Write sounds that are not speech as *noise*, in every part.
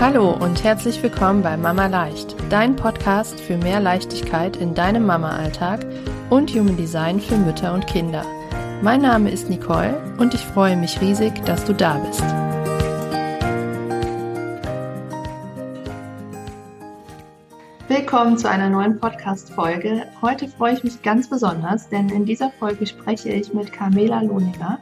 Hallo und herzlich willkommen bei Mama Leicht, dein Podcast für mehr Leichtigkeit in deinem Mama-Alltag und Human Design für Mütter und Kinder. Mein Name ist Nicole und ich freue mich riesig, dass du da bist. Willkommen zu einer neuen Podcast-Folge. Heute freue ich mich ganz besonders, denn in dieser Folge spreche ich mit Carmela Lohninger.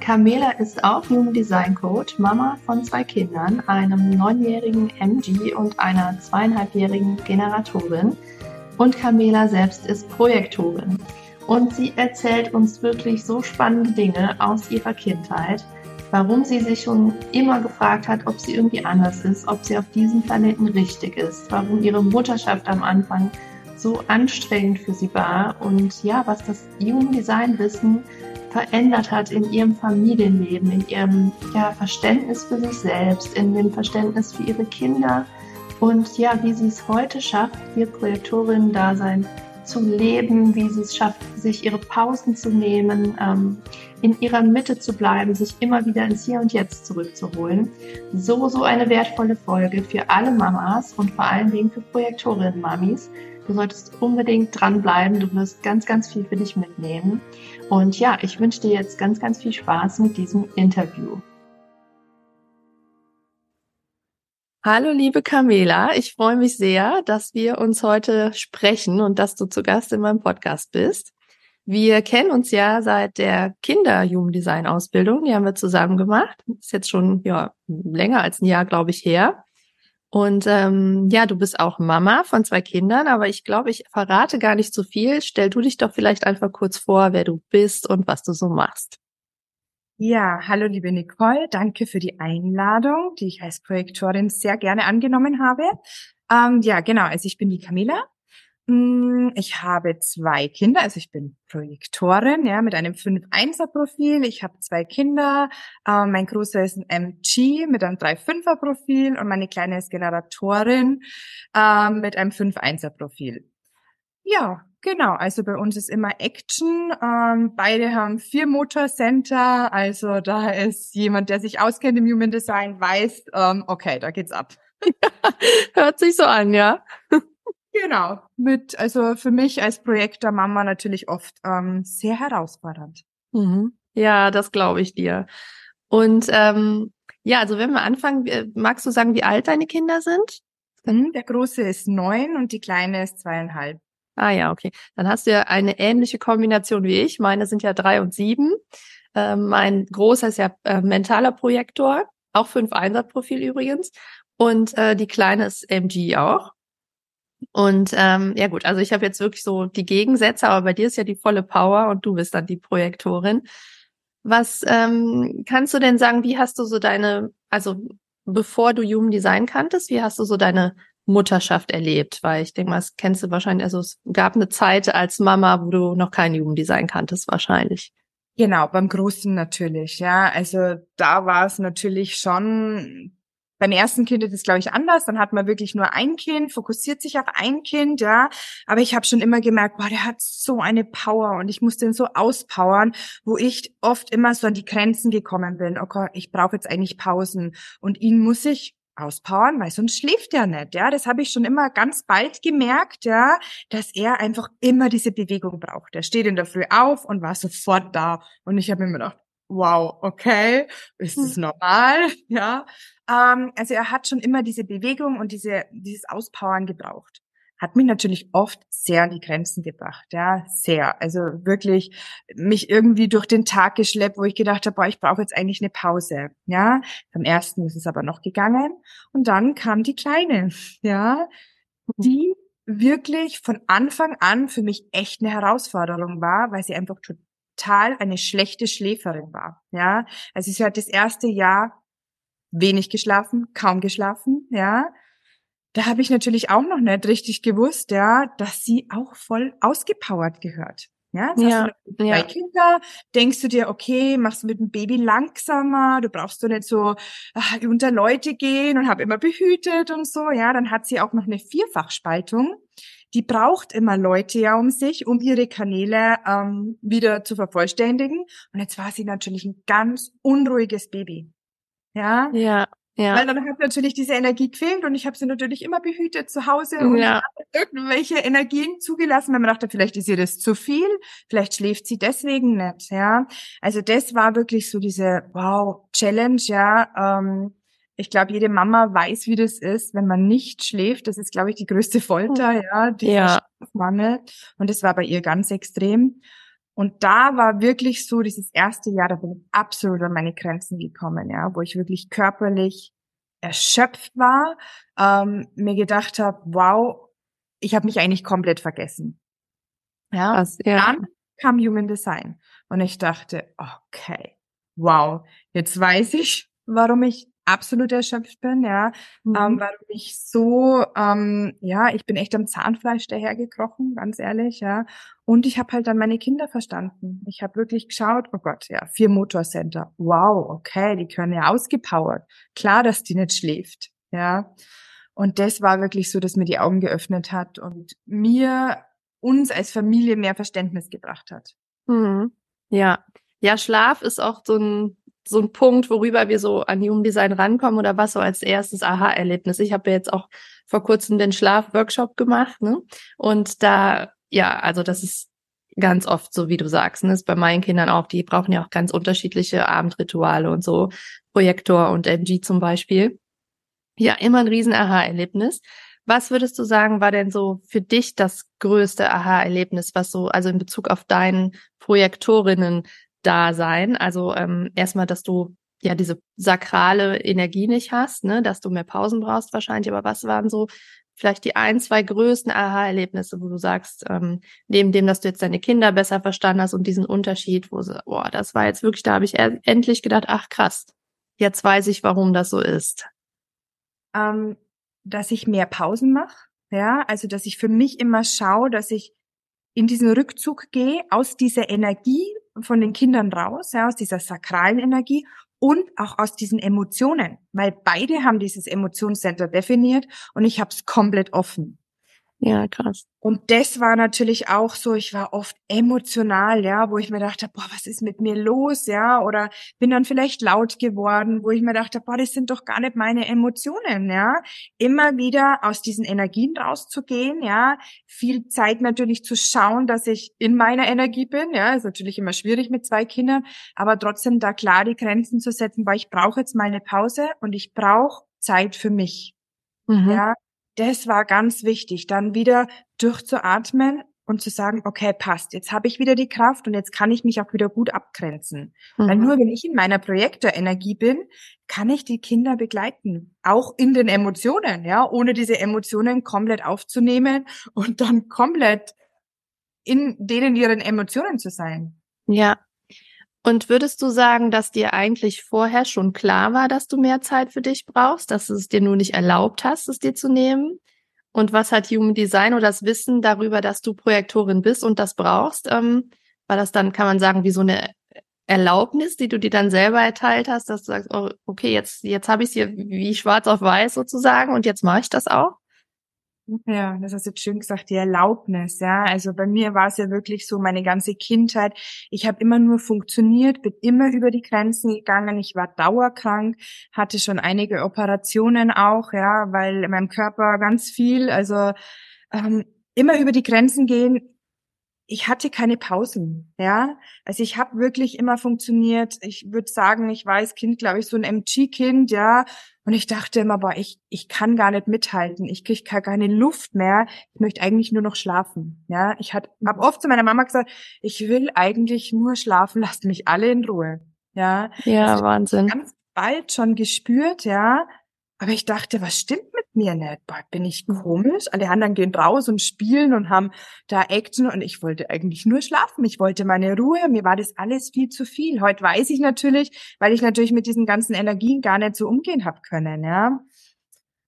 Carmela ist auch Human Design Coach, Mama von zwei Kindern, einem neunjährigen MG und einer zweieinhalbjährigen Generatorin. Und Carmela selbst ist Projektorin. Und sie erzählt uns wirklich so spannende Dinge aus ihrer Kindheit, warum sie sich schon immer gefragt hat, ob sie irgendwie anders ist, ob sie auf diesem Planeten richtig ist, warum ihre Mutterschaft am Anfang so anstrengend für sie war und ja, was das Human Design Wissen verändert hat in ihrem Familienleben, in ihrem ja, Verständnis für sich selbst, in dem Verständnis für ihre Kinder und ja, wie sie es heute schafft, ihr Projektorinnen-Dasein zu leben, wie sie es schafft, sich ihre Pausen zu nehmen, ähm, in ihrer Mitte zu bleiben, sich immer wieder ins Hier und Jetzt zurückzuholen. So, so eine wertvolle Folge für alle Mamas und vor allen Dingen für Projektorinnen-Mamis. Du solltest unbedingt dranbleiben. Du wirst ganz, ganz viel für dich mitnehmen. Und ja, ich wünsche dir jetzt ganz, ganz viel Spaß mit diesem Interview. Hallo, liebe Camela. Ich freue mich sehr, dass wir uns heute sprechen und dass du zu Gast in meinem Podcast bist. Wir kennen uns ja seit der Kinder-Jugenddesign-Ausbildung. Die haben wir zusammen gemacht. Ist jetzt schon ja länger als ein Jahr, glaube ich, her. Und ähm, ja, du bist auch Mama von zwei Kindern, aber ich glaube, ich verrate gar nicht so viel. Stell du dich doch vielleicht einfach kurz vor, wer du bist und was du so machst. Ja, hallo liebe Nicole, danke für die Einladung, die ich als Projektorin sehr gerne angenommen habe. Ähm, ja, genau, also ich bin die Camilla. Mm, ich habe zwei Kinder, also ich bin Projektorin, ja, mit einem 5-1er-Profil. Ich habe zwei Kinder. Ähm, mein großer ist ein MG mit einem 3-5er-Profil und meine kleine ist Generatorin ähm, mit einem 5-1er-Profil. Ja, Genau, also bei uns ist immer Action. Ähm, beide haben vier Motorcenter, also da ist jemand, der sich auskennt im Human Design, weiß, ähm, okay, da geht's ab. *laughs* Hört sich so an, ja. Genau, mit also für mich als Projektor Mama natürlich oft ähm, sehr herausfordernd. Mhm. Ja, das glaube ich dir. Und ähm, ja, also wenn wir anfangen, magst du sagen, wie alt deine Kinder sind? Mhm, der große ist neun und die kleine ist zweieinhalb. Ah ja, okay. Dann hast du ja eine ähnliche Kombination wie ich. Meine sind ja drei und sieben. Äh, mein großer ist ja äh, mentaler Projektor, auch fünf Einsatzprofil übrigens. Und äh, die kleine ist MG auch. Und ähm, ja gut, also ich habe jetzt wirklich so die Gegensätze, aber bei dir ist ja die volle Power und du bist dann die Projektorin. Was ähm, kannst du denn sagen, wie hast du so deine, also bevor du Human Design kanntest, wie hast du so deine Mutterschaft erlebt? Weil ich denke mal, das kennst du wahrscheinlich, also es gab eine Zeit als Mama, wo du noch kein Jugenddesign kanntest, wahrscheinlich. Genau, beim Großen natürlich, ja. Also da war es natürlich schon beim ersten Kind ist es, glaube ich, anders. Dann hat man wirklich nur ein Kind, fokussiert sich auf ein Kind, ja. Aber ich habe schon immer gemerkt, boah, der hat so eine Power und ich muss den so auspowern, wo ich oft immer so an die Grenzen gekommen bin. Okay, ich brauche jetzt eigentlich Pausen und ihn muss ich auspowern, weil sonst schläft er nicht, ja. Das habe ich schon immer ganz bald gemerkt, ja, dass er einfach immer diese Bewegung braucht. Er steht in der Früh auf und war sofort da. Und ich habe mir gedacht, wow, okay, ist das hm. normal, *laughs* ja. Ähm, also er hat schon immer diese Bewegung und diese, dieses Auspowern gebraucht hat mich natürlich oft sehr an die Grenzen gebracht, ja, sehr. Also wirklich mich irgendwie durch den Tag geschleppt, wo ich gedacht habe, boah, ich brauche jetzt eigentlich eine Pause, ja. Beim ersten ist es aber noch gegangen und dann kam die Kleine, *laughs* ja, die wirklich von Anfang an für mich echt eine Herausforderung war, weil sie einfach total eine schlechte Schläferin war, ja. Also sie hat das erste Jahr wenig geschlafen, kaum geschlafen, ja da habe ich natürlich auch noch nicht richtig gewusst, ja, dass sie auch voll ausgepowert gehört. Ja, ja, du zwei ja. Kinder, denkst du dir, okay, machst du mit dem Baby langsamer, du brauchst doch nicht so ach, unter Leute gehen und hab immer behütet und so, ja, dann hat sie auch noch eine Vierfachspaltung. Die braucht immer Leute ja um sich, um ihre Kanäle ähm, wieder zu vervollständigen. Und jetzt war sie natürlich ein ganz unruhiges Baby. Ja. Ja. Ja. Weil dann hat natürlich diese Energie gefehlt und ich habe sie natürlich immer behütet zu Hause und ja. irgendwelche Energien zugelassen, weil man dachte, vielleicht ist ihr das zu viel, vielleicht schläft sie deswegen nicht, ja. Also das war wirklich so diese Wow-Challenge, ja. Ähm, ich glaube, jede Mama weiß, wie das ist, wenn man nicht schläft. Das ist, glaube ich, die größte Folter, hm. ja, die ja. Schlafmangel. Und das war bei ihr ganz extrem. Und da war wirklich so dieses erste Jahr, da bin ich absolut an meine Grenzen gekommen, ja, wo ich wirklich körperlich erschöpft war, ähm, mir gedacht habe, wow, ich habe mich eigentlich komplett vergessen. Ja, Was, ja. dann kam Human Design und ich dachte, okay, wow, jetzt weiß ich, warum ich absolut erschöpft bin, ja, ähm, mhm. ähm, warum ich so, ähm, ja, ich bin echt am Zahnfleisch dahergekrochen, ganz ehrlich, ja, und ich habe halt dann meine Kinder verstanden. Ich habe wirklich geschaut, oh Gott, ja, vier Motorcenter, wow, okay, die können ja ausgepowert, klar, dass die nicht schläft, ja, und das war wirklich so, dass mir die Augen geöffnet hat und mir uns als Familie mehr Verständnis gebracht hat. Mhm. Ja, ja, Schlaf ist auch so ein so ein Punkt, worüber wir so an Human Design rankommen oder was so als erstes Aha-Erlebnis. Ich habe ja jetzt auch vor kurzem den Schlaf-Workshop gemacht, ne? Und da, ja, also das ist ganz oft so, wie du sagst, ne? ist bei meinen Kindern auch, die brauchen ja auch ganz unterschiedliche Abendrituale und so, Projektor und MG zum Beispiel. Ja, immer ein riesen Aha-Erlebnis. Was würdest du sagen, war denn so für dich das größte Aha-Erlebnis, was so, also in Bezug auf deinen Projektorinnen da sein. Also ähm, erstmal, dass du ja diese sakrale Energie nicht hast, ne, dass du mehr Pausen brauchst wahrscheinlich. Aber was waren so vielleicht die ein, zwei größten Aha-Erlebnisse, wo du sagst, ähm, neben dem, dass du jetzt deine Kinder besser verstanden hast und diesen Unterschied, wo sie, boah, das war jetzt wirklich, da habe ich endlich gedacht, ach krass, jetzt weiß ich, warum das so ist. Ähm, dass ich mehr Pausen mache, ja, also dass ich für mich immer schaue, dass ich in diesen Rückzug gehe, aus dieser Energie von den Kindern raus, ja, aus dieser sakralen Energie und auch aus diesen Emotionen, weil beide haben dieses Emotionscenter definiert und ich habe es komplett offen. Ja, krass. Und das war natürlich auch so, ich war oft emotional, ja, wo ich mir dachte, boah, was ist mit mir los, ja, oder bin dann vielleicht laut geworden, wo ich mir dachte, boah, das sind doch gar nicht meine Emotionen, ja. Immer wieder aus diesen Energien rauszugehen, ja, viel Zeit natürlich zu schauen, dass ich in meiner Energie bin, ja, ist natürlich immer schwierig mit zwei Kindern, aber trotzdem da klar die Grenzen zu setzen, weil ich brauche jetzt mal eine Pause und ich brauche Zeit für mich. Mhm. Ja, das war ganz wichtig, dann wieder durchzuatmen und zu sagen, okay, passt, jetzt habe ich wieder die Kraft und jetzt kann ich mich auch wieder gut abgrenzen. Mhm. Weil nur wenn ich in meiner Projektorenergie bin, kann ich die Kinder begleiten, auch in den Emotionen, ja, ohne diese Emotionen komplett aufzunehmen und dann komplett in denen ihren Emotionen zu sein. Ja. Und würdest du sagen, dass dir eigentlich vorher schon klar war, dass du mehr Zeit für dich brauchst, dass du es dir nur nicht erlaubt hast, es dir zu nehmen? Und was hat Human Design oder das Wissen darüber, dass du Projektorin bist und das brauchst? Ähm, war das dann, kann man sagen, wie so eine Erlaubnis, die du dir dann selber erteilt hast, dass du sagst, oh, okay, jetzt, jetzt habe ich es hier wie schwarz auf weiß sozusagen und jetzt mache ich das auch? Ja, das hast du jetzt schön gesagt, die Erlaubnis, ja. Also bei mir war es ja wirklich so meine ganze Kindheit. Ich habe immer nur funktioniert, bin immer über die Grenzen gegangen. Ich war dauerkrank, hatte schon einige Operationen auch, ja, weil in meinem Körper ganz viel, also ähm, immer über die Grenzen gehen, ich hatte keine Pausen, ja. Also ich habe wirklich immer funktioniert. Ich würde sagen, ich war als Kind, glaube ich, so ein MG-Kind, ja. Und ich dachte immer, boah, ich, ich kann gar nicht mithalten. Ich kriege gar keine Luft mehr. Ich möchte eigentlich nur noch schlafen, ja. Ich habe oft zu meiner Mama gesagt, ich will eigentlich nur schlafen, *laughs* lasst mich alle in Ruhe, ja. Ja, also Wahnsinn. Ganz bald schon gespürt, ja. Aber ich dachte, was stimmt mit mir nicht? Boah, bin ich komisch? Alle anderen gehen raus und spielen und haben da Action und ich wollte eigentlich nur schlafen. Ich wollte meine Ruhe. Mir war das alles viel zu viel. Heute weiß ich natürlich, weil ich natürlich mit diesen ganzen Energien gar nicht so umgehen habe können, ja.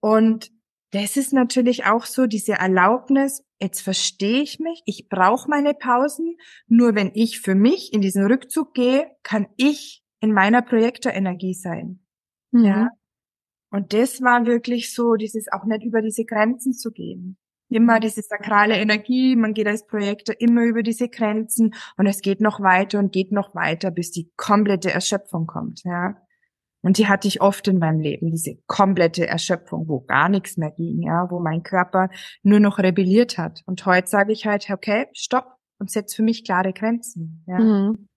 Und das ist natürlich auch so diese Erlaubnis, jetzt verstehe ich mich, ich brauche meine Pausen. Nur wenn ich für mich in diesen Rückzug gehe, kann ich in meiner Projektorenergie sein. Mhm. Ja. Und das war wirklich so, dieses auch nicht über diese Grenzen zu gehen. Immer diese sakrale Energie, man geht als Projektor immer über diese Grenzen und es geht noch weiter und geht noch weiter, bis die komplette Erschöpfung kommt, ja. Und die hatte ich oft in meinem Leben, diese komplette Erschöpfung, wo gar nichts mehr ging, ja, wo mein Körper nur noch rebelliert hat. Und heute sage ich halt, okay, stopp und setze für mich klare Grenzen. Ja, mhm.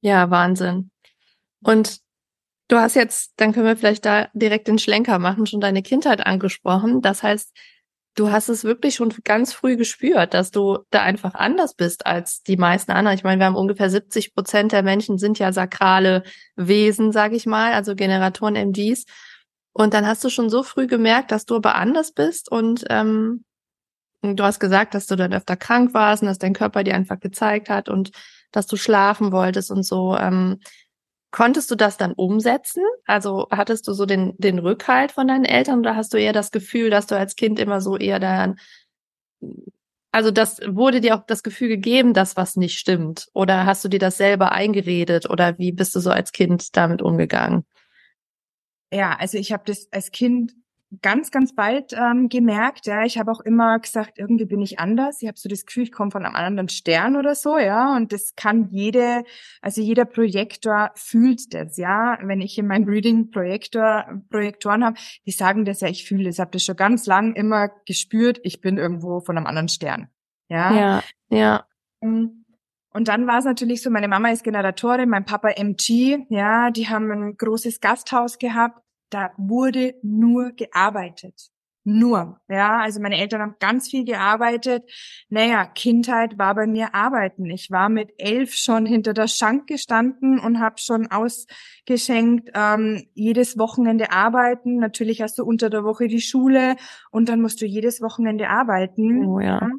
ja Wahnsinn. Und du hast jetzt, dann können wir vielleicht da direkt den Schlenker machen, schon deine Kindheit angesprochen. Das heißt, du hast es wirklich schon ganz früh gespürt, dass du da einfach anders bist als die meisten anderen. Ich meine, wir haben ungefähr 70 Prozent der Menschen sind ja sakrale Wesen, sage ich mal, also Generatoren MGs. Und dann hast du schon so früh gemerkt, dass du aber anders bist und ähm, du hast gesagt, dass du dann öfter krank warst und dass dein Körper dir einfach gezeigt hat und dass du schlafen wolltest und so. Ähm, Konntest du das dann umsetzen? Also hattest du so den, den Rückhalt von deinen Eltern oder hast du eher das Gefühl, dass du als Kind immer so eher dann, also das wurde dir auch das Gefühl gegeben, dass was nicht stimmt? Oder hast du dir das selber eingeredet oder wie bist du so als Kind damit umgegangen? Ja, also ich habe das als Kind ganz, ganz bald ähm, gemerkt, ja, ich habe auch immer gesagt, irgendwie bin ich anders. Ich habe so das Gefühl, ich komme von einem anderen Stern oder so, ja. Und das kann jede, also jeder Projektor fühlt das, ja. Wenn ich in meinem Reading Projektor, Projektoren habe, die sagen das ja, ich fühle das. Ich habe das schon ganz lang immer gespürt, ich bin irgendwo von einem anderen Stern. Ja. Ja, ja. Ähm, und dann war es natürlich so, meine Mama ist Generatorin, mein Papa MG, ja, die haben ein großes Gasthaus gehabt da wurde nur gearbeitet. Nur, ja, also meine Eltern haben ganz viel gearbeitet. Naja, Kindheit war bei mir Arbeiten. Ich war mit elf schon hinter der Schank gestanden und habe schon ausgeschenkt, ähm, jedes Wochenende arbeiten. Natürlich hast du unter der Woche die Schule und dann musst du jedes Wochenende arbeiten. Oh ja. ja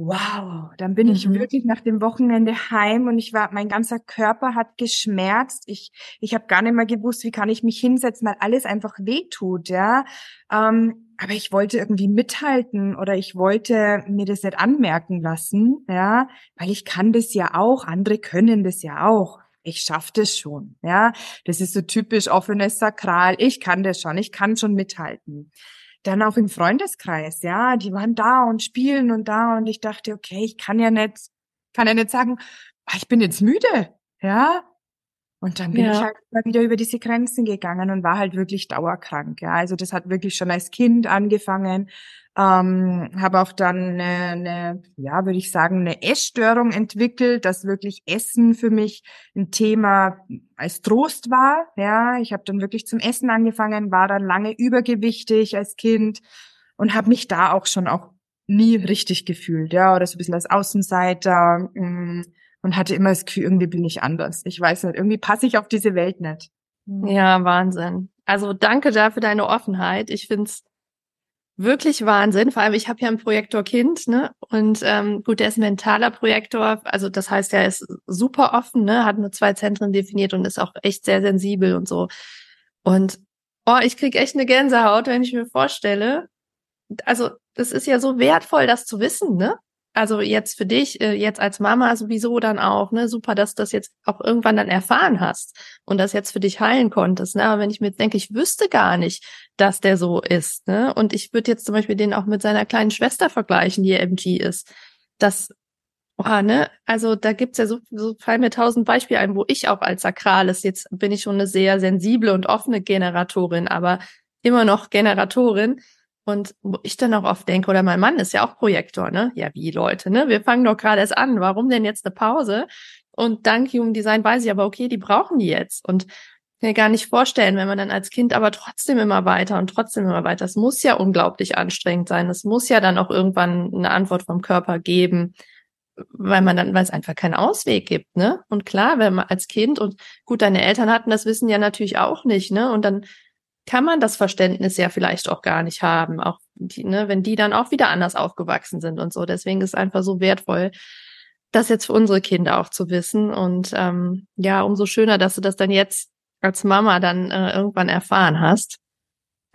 wow, dann bin mhm. ich wirklich nach dem Wochenende heim und ich war, mein ganzer Körper hat geschmerzt. Ich, ich habe gar nicht mehr gewusst, wie kann ich mich hinsetzen, weil alles einfach wehtut, ja. Ähm, aber ich wollte irgendwie mithalten oder ich wollte mir das nicht anmerken lassen, ja, weil ich kann das ja auch, andere können das ja auch. Ich schaff das schon, ja. Das ist so typisch offenes Sakral. Ich kann das schon, ich kann schon mithalten dann auch im Freundeskreis, ja, die waren da und spielen und da und ich dachte, okay, ich kann ja nicht, kann ja nicht sagen, ah, ich bin jetzt müde, ja. Und dann bin ja. ich halt mal wieder über diese Grenzen gegangen und war halt wirklich dauerkrank, ja. Also das hat wirklich schon als Kind angefangen, ähm, habe auch dann eine, eine, ja, würde ich sagen, eine Essstörung entwickelt, dass wirklich Essen für mich ein Thema als Trost war. Ja, ich habe dann wirklich zum Essen angefangen, war dann lange übergewichtig als Kind und habe mich da auch schon auch nie richtig gefühlt, ja, oder so ein bisschen als Außenseiter mh, mm, und hatte immer das Gefühl, irgendwie bin ich anders. Ich weiß nicht, irgendwie passe ich auf diese Welt nicht. Ja, Wahnsinn. Also danke da für deine Offenheit. Ich find's wirklich Wahnsinn. Vor allem, ich habe ja ein Projektor-Kind, ne? Und ähm, gut, der ist ein mentaler Projektor, also das heißt, er ist super offen, ne? Hat nur zwei Zentren definiert und ist auch echt sehr sensibel und so. Und oh, ich krieg echt eine Gänsehaut, wenn ich mir vorstelle. Also, das ist ja so wertvoll, das zu wissen, ne? Also jetzt für dich, äh, jetzt als Mama sowieso dann auch, ne, super, dass du das jetzt auch irgendwann dann erfahren hast und das jetzt für dich heilen konntest, ne, aber wenn ich mir denke, ich wüsste gar nicht, dass der so ist, ne, und ich würde jetzt zum Beispiel den auch mit seiner kleinen Schwester vergleichen, die MG ist, das, oh, ne, also da gibt's ja so, so fallen mir tausend Beispiele ein, wo ich auch als Sakrales, jetzt bin ich schon eine sehr sensible und offene Generatorin, aber immer noch Generatorin, und wo ich dann auch oft denke, oder mein Mann ist ja auch Projektor, ne? Ja, wie Leute, ne? Wir fangen doch gerade erst an. Warum denn jetzt eine Pause? Und dank Human Design weiß ich aber, okay, die brauchen die jetzt. Und mir gar nicht vorstellen, wenn man dann als Kind aber trotzdem immer weiter und trotzdem immer weiter. Es muss ja unglaublich anstrengend sein. Es muss ja dann auch irgendwann eine Antwort vom Körper geben, weil man dann, weil es einfach keinen Ausweg gibt, ne? Und klar, wenn man als Kind und gut, deine Eltern hatten das Wissen ja natürlich auch nicht, ne? Und dann kann man das Verständnis ja vielleicht auch gar nicht haben, auch die, ne, wenn die dann auch wieder anders aufgewachsen sind und so. Deswegen ist es einfach so wertvoll, das jetzt für unsere Kinder auch zu wissen. Und ähm, ja, umso schöner, dass du das dann jetzt als Mama dann äh, irgendwann erfahren hast.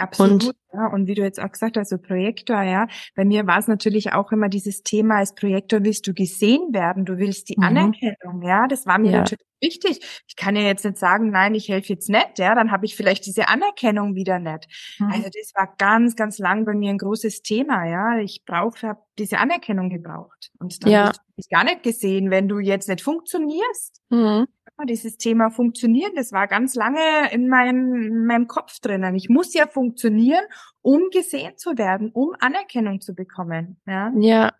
Absolut. Und, ja, und wie du jetzt auch gesagt hast, so Projektor, ja, bei mir war es natürlich auch immer dieses Thema, als Projektor willst du gesehen werden, du willst die mhm. Anerkennung, ja, das war mir ja. natürlich wichtig. Ich kann ja jetzt nicht sagen, nein, ich helfe jetzt nicht, ja, dann habe ich vielleicht diese Anerkennung wieder nicht. Mhm. Also das war ganz, ganz lang bei mir ein großes Thema, ja. Ich brauche, habe diese Anerkennung gebraucht und dann ja. ich gar nicht gesehen, wenn du jetzt nicht funktionierst. Mhm dieses Thema funktionieren, das war ganz lange in meinem, in meinem Kopf drinnen. Ich muss ja funktionieren, um gesehen zu werden, um Anerkennung zu bekommen. Ja. ja.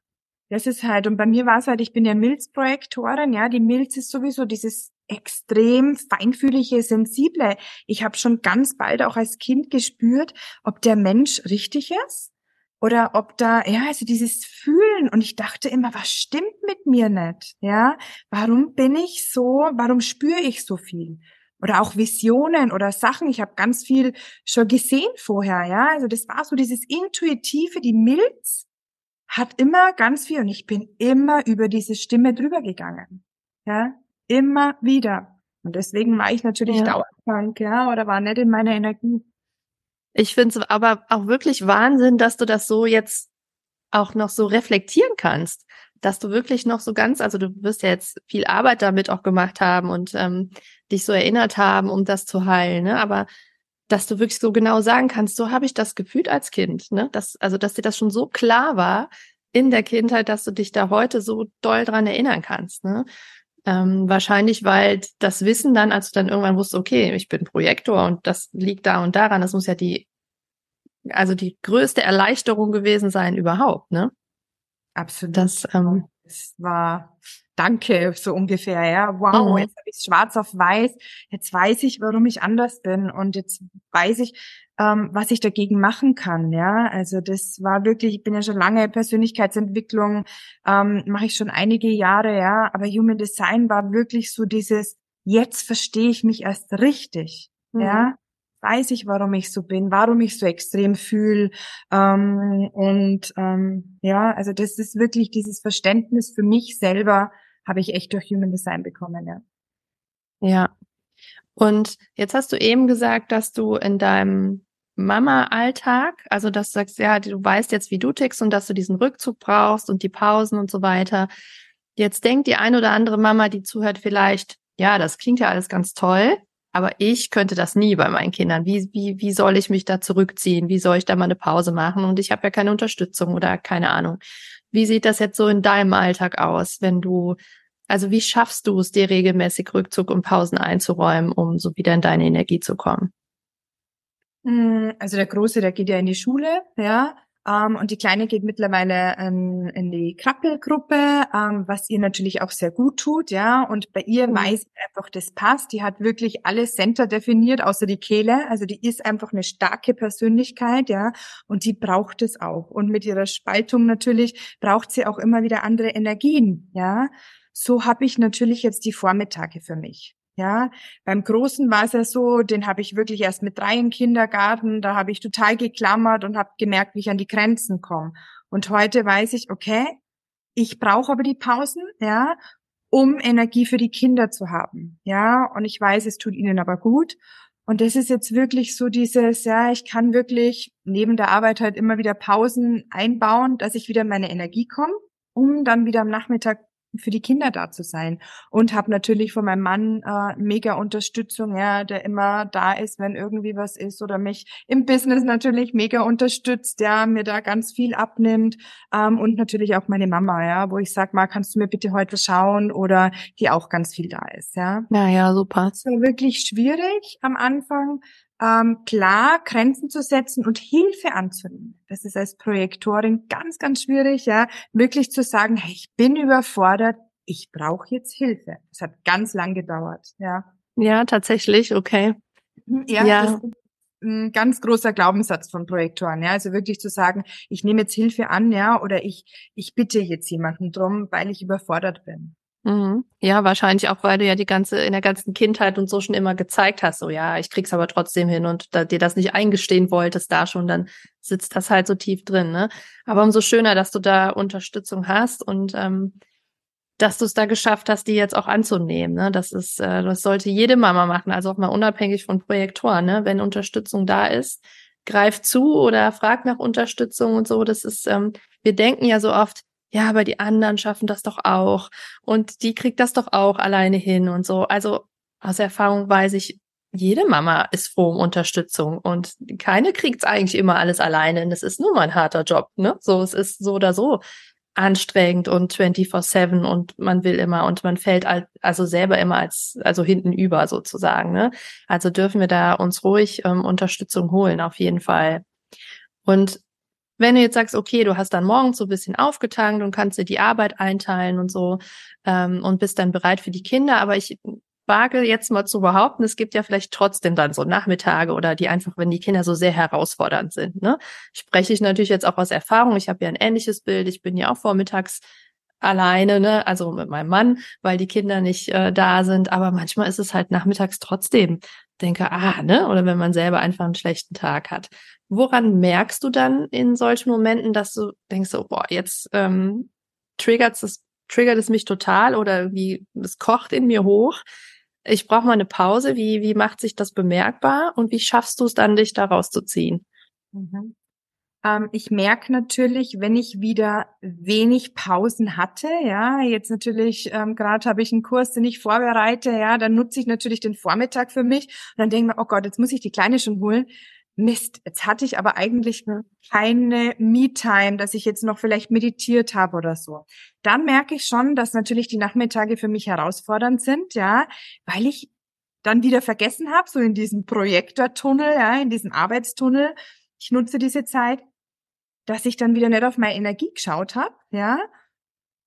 Das ist halt, und bei mir war es halt, ich bin ja Milzprojektorin, ja, die Milz ist sowieso dieses extrem feinfühlige, sensible. Ich habe schon ganz bald auch als Kind gespürt, ob der Mensch richtig ist oder ob da, ja, also dieses Fühlen und ich dachte immer, was stimmt mit mir nicht? Ja, warum bin ich so, warum spüre ich so viel? Oder auch Visionen oder Sachen. Ich habe ganz viel schon gesehen vorher, ja. Also das war so dieses Intuitive, die Milz hat immer ganz viel und ich bin immer über diese Stimme drüber gegangen. Ja, immer wieder. Und deswegen war ich natürlich ja. dauerkrank, ja, oder war nicht in meiner Energie. Ich finde es aber auch wirklich Wahnsinn, dass du das so jetzt auch noch so reflektieren kannst, dass du wirklich noch so ganz, also du wirst ja jetzt viel Arbeit damit auch gemacht haben und ähm, dich so erinnert haben, um das zu heilen, ne? Aber dass du wirklich so genau sagen kannst, so habe ich das gefühlt als Kind, ne? Dass, also dass dir das schon so klar war in der Kindheit, dass du dich da heute so doll dran erinnern kannst, ne? Ähm, wahrscheinlich, weil das Wissen dann, als du dann irgendwann wusstest, okay, ich bin Projektor und das liegt da und daran, das muss ja die, also die größte Erleichterung gewesen sein überhaupt, ne? Absolut. Das, ähm, das war Danke, so ungefähr, ja. Wow, mhm. jetzt habe ich schwarz auf weiß. Jetzt weiß ich, warum ich anders bin. Und jetzt weiß ich, ähm, was ich dagegen machen kann, ja. Also das war wirklich, ich bin ja schon lange Persönlichkeitsentwicklung, ähm, mache ich schon einige Jahre, ja. Aber Human Design war wirklich so dieses, jetzt verstehe ich mich erst richtig, mhm. ja. Weiß ich, warum ich so bin, warum ich so extrem fühle. Ähm, und ähm, ja, also das ist wirklich dieses Verständnis für mich selber, habe ich echt durch Human Design bekommen, ja. Ja. Und jetzt hast du eben gesagt, dass du in deinem Mama-Alltag, also dass du sagst, ja, du weißt jetzt, wie du tickst und dass du diesen Rückzug brauchst und die Pausen und so weiter. Jetzt denkt die ein oder andere Mama, die zuhört, vielleicht, ja, das klingt ja alles ganz toll, aber ich könnte das nie bei meinen Kindern. Wie, wie, wie soll ich mich da zurückziehen? Wie soll ich da mal eine Pause machen? Und ich habe ja keine Unterstützung oder keine Ahnung. Wie sieht das jetzt so in deinem Alltag aus, wenn du, also wie schaffst du es, dir regelmäßig Rückzug und Pausen einzuräumen, um so wieder in deine Energie zu kommen? Hm, also der Große, der geht ja in die Schule, ja, ähm, und die Kleine geht mittlerweile ähm, in die Krabbelgruppe, ähm, was ihr natürlich auch sehr gut tut, ja. Und bei ihr mhm. weiß ich einfach, das passt. Die hat wirklich alle Center definiert, außer die Kehle. Also die ist einfach eine starke Persönlichkeit, ja. Und die braucht es auch. Und mit ihrer Spaltung natürlich braucht sie auch immer wieder andere Energien, ja. So habe ich natürlich jetzt die Vormittage für mich. Ja, beim Großen war es ja so, den habe ich wirklich erst mit drei im Kindergarten, da habe ich total geklammert und habe gemerkt, wie ich an die Grenzen komme. Und heute weiß ich, okay, ich brauche aber die Pausen, ja, um Energie für die Kinder zu haben. Ja, und ich weiß, es tut ihnen aber gut. Und das ist jetzt wirklich so dieses, ja, ich kann wirklich neben der Arbeit halt immer wieder Pausen einbauen, dass ich wieder in meine Energie komme, um dann wieder am Nachmittag für die Kinder da zu sein. Und habe natürlich von meinem Mann äh, mega Unterstützung, ja, der immer da ist, wenn irgendwie was ist oder mich im Business natürlich mega unterstützt, ja, mir da ganz viel abnimmt. Ähm, und natürlich auch meine Mama, ja, wo ich sag mal, kannst du mir bitte heute schauen oder die auch ganz viel da ist, ja. Ja, ja, super. Es war wirklich schwierig am Anfang, ähm, klar Grenzen zu setzen und Hilfe anzunehmen. Das ist als Projektorin ganz, ganz schwierig, ja, wirklich zu sagen, hey, ich bin überfordert, ich brauche jetzt Hilfe. Das hat ganz lang gedauert, ja. Ja, tatsächlich, okay. Mhm, ja, ja. Das ist ein ganz großer Glaubenssatz von Projektoren, ja, also wirklich zu sagen, ich nehme jetzt Hilfe an, ja, oder ich ich bitte jetzt jemanden drum, weil ich überfordert bin. Mhm. Ja, wahrscheinlich auch, weil du ja die ganze, in der ganzen Kindheit und so schon immer gezeigt hast, so ja, ich krieg's aber trotzdem hin und da, dir das nicht eingestehen wolltest da schon, dann sitzt das halt so tief drin, ne? Aber umso schöner, dass du da Unterstützung hast und ähm, dass du es da geschafft hast, die jetzt auch anzunehmen, ne? Das ist, äh, das sollte jede Mama machen, also auch mal unabhängig von Projektoren, ne? Wenn Unterstützung da ist, greif zu oder frag nach Unterstützung und so. Das ist, ähm, wir denken ja so oft, ja, aber die anderen schaffen das doch auch und die kriegt das doch auch alleine hin und so. Also aus Erfahrung weiß ich, jede Mama ist froh um Unterstützung und keine kriegt's eigentlich immer alles alleine. Und es ist nur mal ein harter Job, ne? So, es ist so oder so. anstrengend und 24/7 und man will immer und man fällt also selber immer als also hinten über sozusagen. Ne? Also dürfen wir da uns ruhig ähm, Unterstützung holen auf jeden Fall. Und wenn du jetzt sagst, okay, du hast dann morgens so ein bisschen aufgetankt und kannst dir die Arbeit einteilen und so ähm, und bist dann bereit für die Kinder, aber ich wage jetzt mal zu behaupten, es gibt ja vielleicht trotzdem dann so Nachmittage oder die einfach, wenn die Kinder so sehr herausfordernd sind. Ne? Spreche ich natürlich jetzt auch aus Erfahrung. Ich habe ja ein ähnliches Bild. Ich bin ja auch vormittags alleine, ne, also mit meinem Mann, weil die Kinder nicht äh, da sind. Aber manchmal ist es halt nachmittags trotzdem. Denke, ah, ne, oder wenn man selber einfach einen schlechten Tag hat. Woran merkst du dann in solchen Momenten, dass du denkst, so, boah, jetzt ähm, triggert es triggert es mich total oder wie es kocht in mir hoch. Ich brauche mal eine Pause. Wie wie macht sich das bemerkbar und wie schaffst du es dann, dich da rauszuziehen? Mhm. Ähm, ich merke natürlich, wenn ich wieder wenig Pausen hatte, ja, jetzt natürlich, ähm, gerade habe ich einen Kurs, den ich vorbereite, ja, dann nutze ich natürlich den Vormittag für mich und dann denke ich mir, oh Gott, jetzt muss ich die Kleine schon holen. Mist, jetzt hatte ich aber eigentlich keine Me-Time, dass ich jetzt noch vielleicht meditiert habe oder so. Dann merke ich schon, dass natürlich die Nachmittage für mich herausfordernd sind, ja, weil ich dann wieder vergessen habe, so in diesem Projektortunnel, ja, in diesem Arbeitstunnel. Ich nutze diese Zeit, dass ich dann wieder nicht auf meine Energie geschaut habe, ja.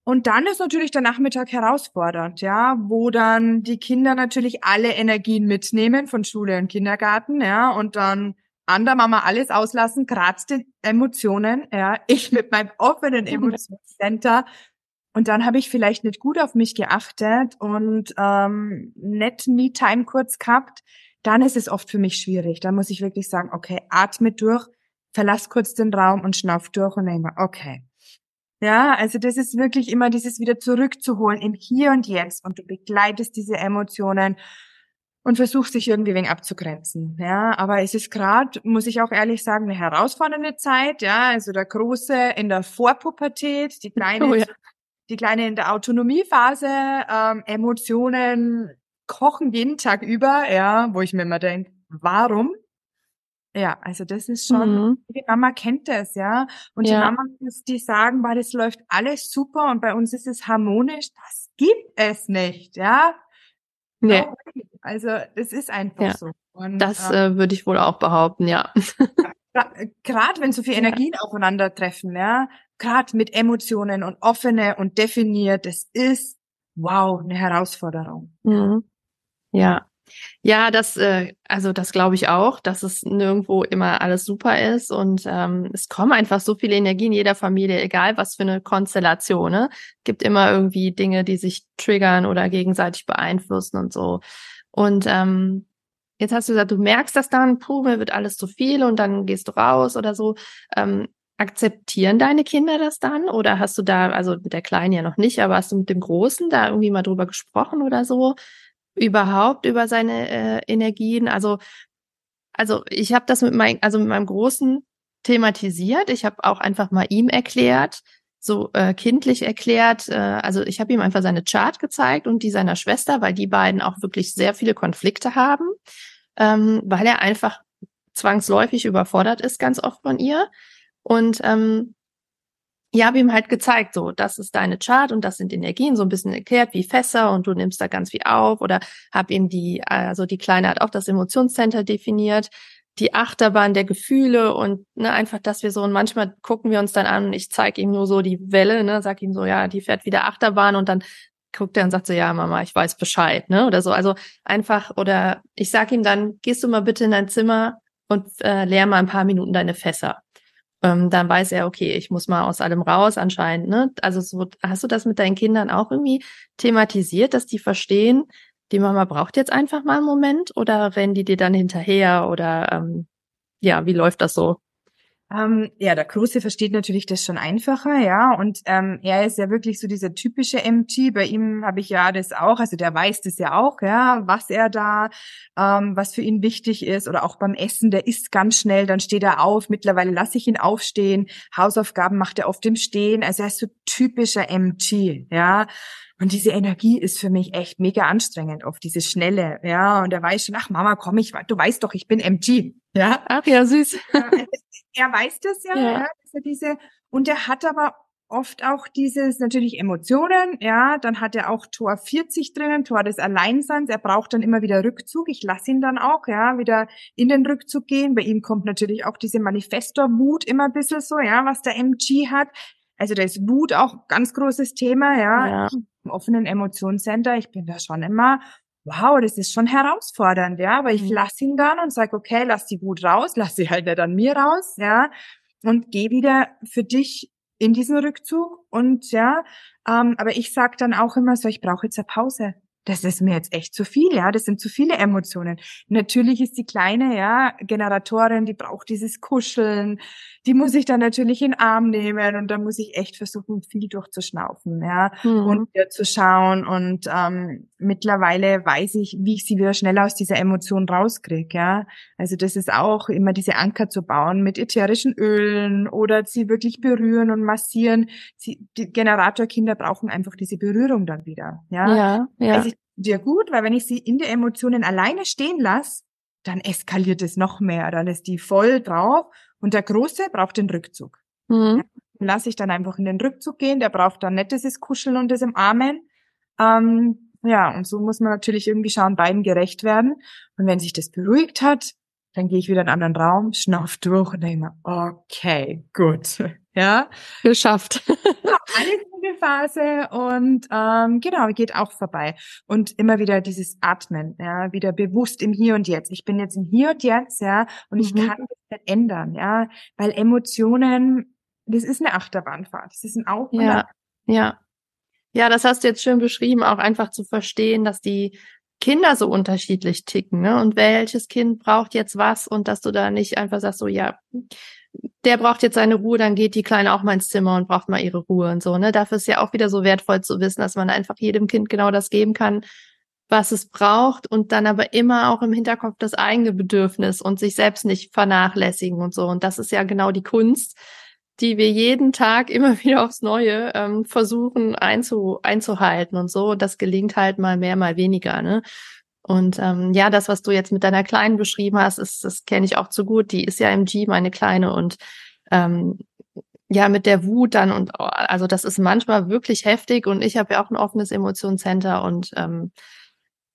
Und dann ist natürlich der Nachmittag herausfordernd, ja, wo dann die Kinder natürlich alle Energien mitnehmen von Schule und Kindergarten, ja, und dann an der Mama alles auslassen, gerade die Emotionen, ja, ich mit meinem offenen *laughs* Emotionscenter. Und dann habe ich vielleicht nicht gut auf mich geachtet und ähm, nicht Me-Time kurz gehabt. Dann ist es oft für mich schwierig. Da muss ich wirklich sagen, okay, atme durch, verlass kurz den Raum und schnauf durch und denke, okay. Ja, also das ist wirklich immer dieses wieder zurückzuholen im Hier und Jetzt und du begleitest diese Emotionen und versucht sich irgendwie wegen abzugrenzen. Ja, aber es ist gerade, muss ich auch ehrlich sagen, eine herausfordernde Zeit. Ja, also der Große in der Vorpubertät, die *laughs* Kleine, oh, ja. die Kleine in der Autonomiephase, ähm, Emotionen kochen jeden Tag über. Ja, wo ich mir immer denke, warum? Ja, also das ist schon, mhm. die Mama kennt das, ja. Und ja. die Mama, die sagen, weil das läuft alles super und bei uns ist es harmonisch, das gibt es nicht, ja. Nee. Also es ist einfach ja. so. Und, das äh, äh, würde ich wohl auch behaupten, ja. *laughs* Gerade wenn so viele Energien ja. aufeinandertreffen, ja, gerade mit Emotionen und offene und definiert, das ist wow, eine Herausforderung. Mhm. Ja. Ja, das, äh, also das glaube ich auch, dass es nirgendwo immer alles super ist und ähm, es kommen einfach so viele Energien in jeder Familie, egal was für eine Konstellation. Ne? Gibt immer irgendwie Dinge, die sich triggern oder gegenseitig beeinflussen und so. Und ähm, jetzt hast du gesagt, du merkst das dann, puh, mir wird alles zu viel und dann gehst du raus oder so. Ähm, akzeptieren deine Kinder das dann? Oder hast du da, also mit der Kleinen ja noch nicht, aber hast du mit dem Großen da irgendwie mal drüber gesprochen oder so? Überhaupt über seine äh, Energien. Also, also ich habe das mit meinem, also mit meinem Großen thematisiert. Ich habe auch einfach mal ihm erklärt, so äh, kindlich erklärt. Äh, also ich habe ihm einfach seine Chart gezeigt und die seiner Schwester, weil die beiden auch wirklich sehr viele Konflikte haben, ähm, weil er einfach zwangsläufig überfordert ist, ganz oft von ihr. Und ähm, ich habe ihm halt gezeigt, so, das ist deine Chart und das sind Energien, so ein bisschen erklärt wie Fässer und du nimmst da ganz viel auf oder habe ihm die, also die Kleine hat auch das Emotionscenter definiert, die Achterbahn der Gefühle und ne, einfach, dass wir so und manchmal gucken wir uns dann an und ich zeige ihm nur so die Welle, ne, sag ihm so, ja, die fährt wieder Achterbahn und dann guckt er und sagt so, ja, Mama, ich weiß Bescheid, ne, oder so. Also einfach, oder ich sag ihm dann, gehst du mal bitte in dein Zimmer und äh, leer mal ein paar Minuten deine Fässer ähm, dann weiß er, okay, ich muss mal aus allem raus anscheinend. Ne? Also so, hast du das mit deinen Kindern auch irgendwie thematisiert, dass die verstehen, die Mama braucht jetzt einfach mal einen Moment oder rennen die dir dann hinterher oder ähm, ja, wie läuft das so? Ähm, ja, der Große versteht natürlich das schon einfacher, ja. Und ähm, er ist ja wirklich so dieser typische MT. Bei ihm habe ich ja das auch, also der weiß das ja auch, ja, was er da, ähm, was für ihn wichtig ist. Oder auch beim Essen, der isst ganz schnell, dann steht er auf. Mittlerweile lasse ich ihn aufstehen. Hausaufgaben macht er oft im Stehen. Also er ist so typischer MT, ja. Und diese Energie ist für mich echt mega anstrengend, auf diese Schnelle, ja. Und er weiß schon, ach Mama, komm, ich, du weißt doch, ich bin MG, ja. Ach ja, süß. er weiß das ja, *laughs* ja. ja dass er diese, und er hat aber oft auch dieses natürlich Emotionen, ja, dann hat er auch Tor 40 drinnen, Tor des Alleinseins, er braucht dann immer wieder Rückzug, ich lasse ihn dann auch, ja, wieder in den Rückzug gehen, bei ihm kommt natürlich auch diese Manifestor-Wut immer ein bisschen so, ja, was der MG hat, also da ist Wut auch ganz großes Thema, ja, ja. im offenen Emotionscenter, ich bin da schon immer, wow, das ist schon herausfordernd, ja, aber ich mhm. lasse ihn dann und sage, okay, lass die Wut raus, *laughs* lass sie halt nicht an mir raus, ja, und geh wieder für dich in diesen Rückzug und ja, ähm, aber ich sag dann auch immer so, ich brauche jetzt eine Pause das ist mir jetzt echt zu viel, ja, das sind zu viele Emotionen. Natürlich ist die kleine, ja, Generatorin, die braucht dieses Kuscheln, die muss ich dann natürlich in den Arm nehmen und da muss ich echt versuchen, viel durchzuschnaufen, ja, mhm. und wieder zu schauen und ähm, mittlerweile weiß ich, wie ich sie wieder schneller aus dieser Emotion rauskriege, ja. Also das ist auch immer diese Anker zu bauen mit ätherischen Ölen oder sie wirklich berühren und massieren. Sie, die Generatorkinder brauchen einfach diese Berührung dann wieder, ja. Ja, ja. Also dir gut, weil wenn ich sie in der Emotionen alleine stehen lasse, dann eskaliert es noch mehr. Dann ist die voll drauf und der Große braucht den Rückzug. Mhm. Ja, lasse ich dann einfach in den Rückzug gehen. Der braucht dann nicht dieses Kuscheln und das im Armen. Ähm, ja, und so muss man natürlich irgendwie schauen, beiden gerecht werden. Und wenn sich das beruhigt hat, dann gehe ich wieder in einen anderen Raum, schnauf durch und denke mir, okay, gut. *laughs* Ja. Geschafft. Alles Phase und ähm, genau, geht auch vorbei. Und immer wieder dieses Atmen, ja, wieder bewusst im Hier und Jetzt. Ich bin jetzt im Hier und Jetzt, ja, und ich mhm. kann das nicht ändern, ja, weil Emotionen, das ist eine Achterbahnfahrt, das ist ein Auf Ja, ja. Ja, das hast du jetzt schön beschrieben, auch einfach zu verstehen, dass die Kinder so unterschiedlich ticken, ne? Und welches Kind braucht jetzt was und dass du da nicht einfach sagst, so ja, der braucht jetzt seine Ruhe, dann geht die Kleine auch mal ins Zimmer und braucht mal ihre Ruhe und so. Ne? Dafür ist ja auch wieder so wertvoll zu wissen, dass man einfach jedem Kind genau das geben kann, was es braucht und dann aber immer auch im Hinterkopf das eigene Bedürfnis und sich selbst nicht vernachlässigen und so. Und das ist ja genau die Kunst, die wir jeden Tag immer *laughs* wieder aufs Neue ähm, versuchen einzu, einzuhalten und so. Das gelingt halt mal mehr, mal weniger. Ne? Und ähm, ja, das, was du jetzt mit deiner Kleinen beschrieben hast, ist, das kenne ich auch zu gut. Die ist ja im G, meine Kleine, und ähm, ja, mit der Wut dann und also das ist manchmal wirklich heftig. Und ich habe ja auch ein offenes Emotionscenter. Und ähm,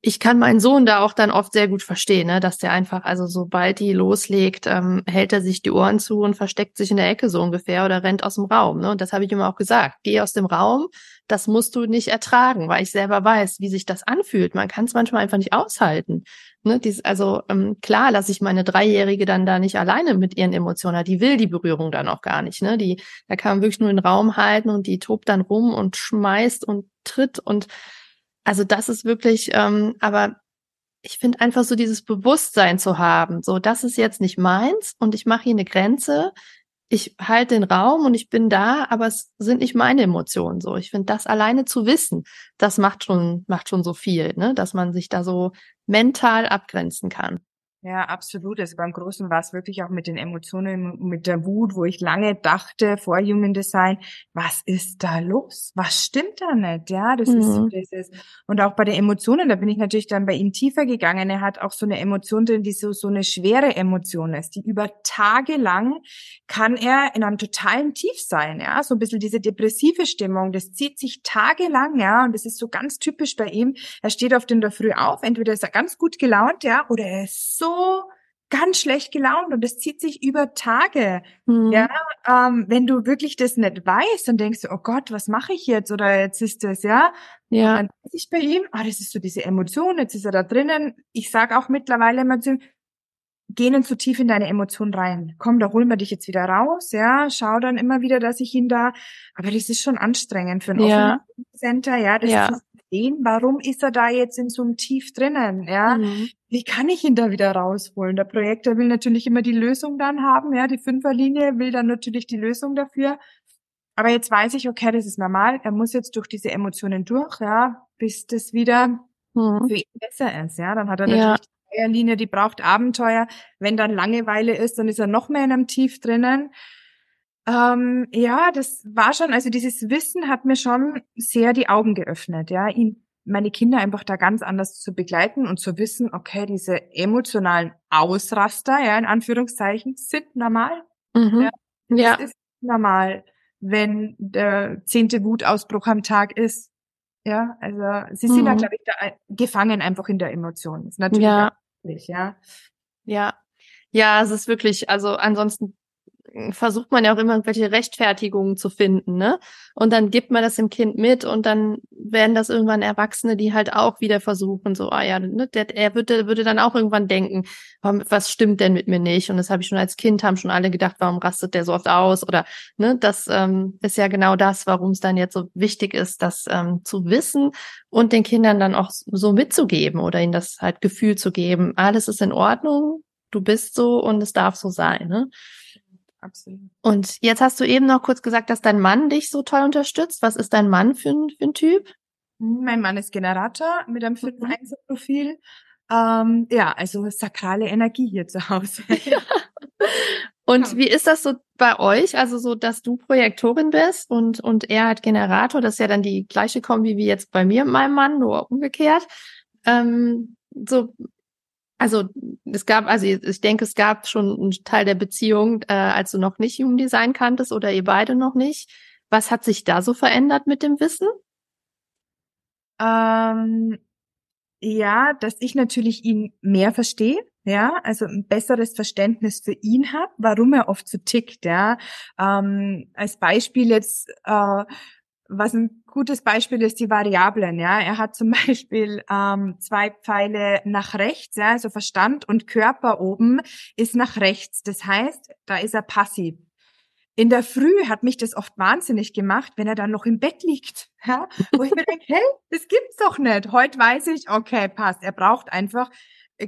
ich kann meinen Sohn da auch dann oft sehr gut verstehen, ne, dass der einfach, also sobald die loslegt, ähm, hält er sich die Ohren zu und versteckt sich in der Ecke so ungefähr oder rennt aus dem Raum. Ne? Und das habe ich ihm auch gesagt. Geh aus dem Raum, das musst du nicht ertragen, weil ich selber weiß, wie sich das anfühlt. Man kann es manchmal einfach nicht aushalten. Ne? Dies, also ähm, klar lasse ich meine Dreijährige dann da nicht alleine mit ihren Emotionen. Die will die Berührung dann auch gar nicht. Ne? Die, da kann man wirklich nur den Raum halten und die tobt dann rum und schmeißt und tritt und also das ist wirklich, ähm, aber ich finde einfach so dieses Bewusstsein zu haben, so das ist jetzt nicht meins und ich mache hier eine Grenze. Ich halte den Raum und ich bin da, aber es sind nicht meine Emotionen so. Ich finde das alleine zu wissen, das macht schon macht schon so viel, ne, dass man sich da so mental abgrenzen kann. Ja, absolut. Also beim Großen war es wirklich auch mit den Emotionen, mit der Wut, wo ich lange dachte vor Human Design, was ist da los? Was stimmt da nicht? Ja, das mhm. ist so dieses. Und auch bei den Emotionen, da bin ich natürlich dann bei ihm tiefer gegangen. Er hat auch so eine Emotion drin, die so, so eine schwere Emotion ist, die über Tage lang kann er in einem totalen Tief sein. Ja, so ein bisschen diese depressive Stimmung, das zieht sich tagelang. Ja, und das ist so ganz typisch bei ihm. Er steht auf den der Früh auf. Entweder ist er ganz gut gelaunt, ja, oder er ist so ganz schlecht gelaunt und das zieht sich über Tage. Mhm. Ja, ähm, wenn du wirklich das nicht weißt und denkst, oh Gott, was mache ich jetzt oder jetzt ist das, ja, ja, dann weiß ich bei ihm, ah, das ist so diese Emotion, jetzt ist er da drinnen. Ich sage auch mittlerweile immer zu ihm, geh nicht zu tief in deine Emotion rein. Komm, da holen wir dich jetzt wieder raus, ja, schau dann immer wieder, dass ich ihn da, aber das ist schon anstrengend für ein ja. Center, ja, das ja. ist verstehen, warum ist er da jetzt in so einem Tief drinnen, ja? Mhm. Wie kann ich ihn da wieder rausholen? Der Projektor will natürlich immer die Lösung dann haben, ja? Die Fünferlinie will dann natürlich die Lösung dafür. Aber jetzt weiß ich, okay, das ist normal. Er muss jetzt durch diese Emotionen durch, ja, bis das wieder mhm. für ihn besser ist, ja? Dann hat er natürlich ja. die Linie, die braucht Abenteuer. Wenn dann Langeweile ist, dann ist er noch mehr in einem Tief drinnen. Ähm, ja, das war schon, also dieses Wissen hat mir schon sehr die Augen geöffnet, ja, ihn, meine Kinder einfach da ganz anders zu begleiten und zu wissen, okay, diese emotionalen Ausraster, ja, in Anführungszeichen, sind normal. Mhm. Ja, ja. ist normal. wenn der zehnte Wutausbruch am Tag ist. Ja, also sie sind mhm. da, glaube ich, da gefangen einfach in der Emotion. Das ist natürlich ja. ja. Ja. Ja, es ist wirklich, also ansonsten versucht man ja auch immer irgendwelche Rechtfertigungen zu finden, ne? Und dann gibt man das dem Kind mit und dann werden das irgendwann Erwachsene, die halt auch wieder versuchen, so, ah ja, ne, der, er würde, würde dann auch irgendwann denken, was stimmt denn mit mir nicht? Und das habe ich schon als Kind, haben schon alle gedacht, warum rastet der so oft aus? Oder ne, das ähm, ist ja genau das, warum es dann jetzt so wichtig ist, das ähm, zu wissen und den Kindern dann auch so mitzugeben oder ihnen das halt Gefühl zu geben, alles ist in Ordnung, du bist so und es darf so sein, ne? Absolut. Und jetzt hast du eben noch kurz gesagt, dass dein Mann dich so toll unterstützt. Was ist dein Mann für ein, für ein Typ? Mein Mann ist Generator mit einem 5 1 Profil. Ähm, ja, also sakrale Energie hier zu Hause. *laughs* und ja. wie ist das so bei euch? Also so, dass du Projektorin bist und, und er hat Generator. Das ist ja dann die gleiche Kombi wie jetzt bei mir und meinem Mann, nur umgekehrt. Ähm, so, also es gab, also ich denke, es gab schon einen Teil der Beziehung, äh, als du noch nicht Jugenddesign kanntest oder ihr beide noch nicht. Was hat sich da so verändert mit dem Wissen? Ähm, ja, dass ich natürlich ihn mehr verstehe, ja, also ein besseres Verständnis für ihn habe, warum er oft so tickt, ja. Ähm, als Beispiel jetzt äh, was ein gutes Beispiel ist, die Variablen, ja. Er hat zum *laughs* Beispiel ähm, zwei Pfeile nach rechts, ja, also Verstand und Körper oben ist nach rechts. Das heißt, da ist er passiv. In der Früh hat mich das oft wahnsinnig gemacht, wenn er dann noch im Bett liegt, *laughs* ja, wo ich mir denke, hey, das gibt's doch nicht. Heute weiß ich, okay, passt. Er braucht einfach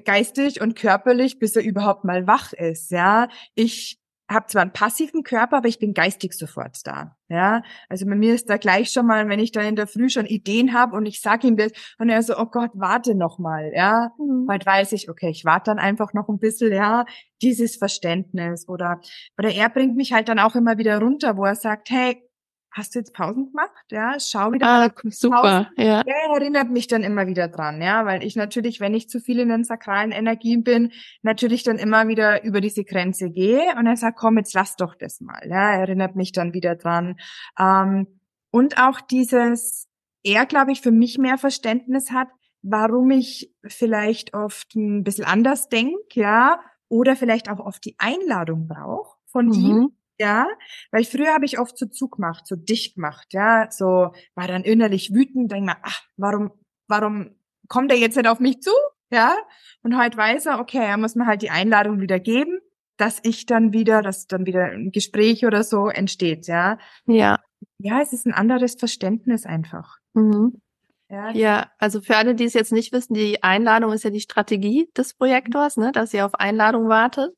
geistig und körperlich, bis er überhaupt mal wach ist, ja. Ich habe zwar einen passiven Körper, aber ich bin geistig sofort da. Ja, also bei mir ist da gleich schon mal, wenn ich da in der Früh schon Ideen habe und ich sage ihm das und er so, oh Gott, warte noch mal, ja, mhm. bald weiß ich, okay, ich warte dann einfach noch ein bisschen, ja, dieses Verständnis oder oder er bringt mich halt dann auch immer wieder runter, wo er sagt, hey, hast du jetzt Pausen gemacht? Ja, schau wieder. Ah, super, ja. Ja, erinnert mich dann immer wieder dran, ja, weil ich natürlich, wenn ich zu viel in den sakralen Energien bin, natürlich dann immer wieder über diese Grenze gehe und er sagt, komm, jetzt lass doch das mal, ja, erinnert mich dann wieder dran. Ähm, und auch dieses, er, glaube ich, für mich mehr Verständnis hat, warum ich vielleicht oft ein bisschen anders denke, ja, oder vielleicht auch oft die Einladung brauche von mhm. ihm, ja, weil früher habe ich oft so zugemacht, so dicht gemacht, ja, so war dann innerlich wütend, denk mal, ach, warum, warum kommt er jetzt nicht auf mich zu, ja? Und heute weiß er, okay, er muss mir halt die Einladung wieder geben, dass ich dann wieder, dass dann wieder ein Gespräch oder so entsteht, ja. Ja. Ja, es ist ein anderes Verständnis einfach. Mhm. Ja, ja, also für alle, die es jetzt nicht wissen, die Einladung ist ja die Strategie des Projektors, ne, dass ihr auf Einladung wartet.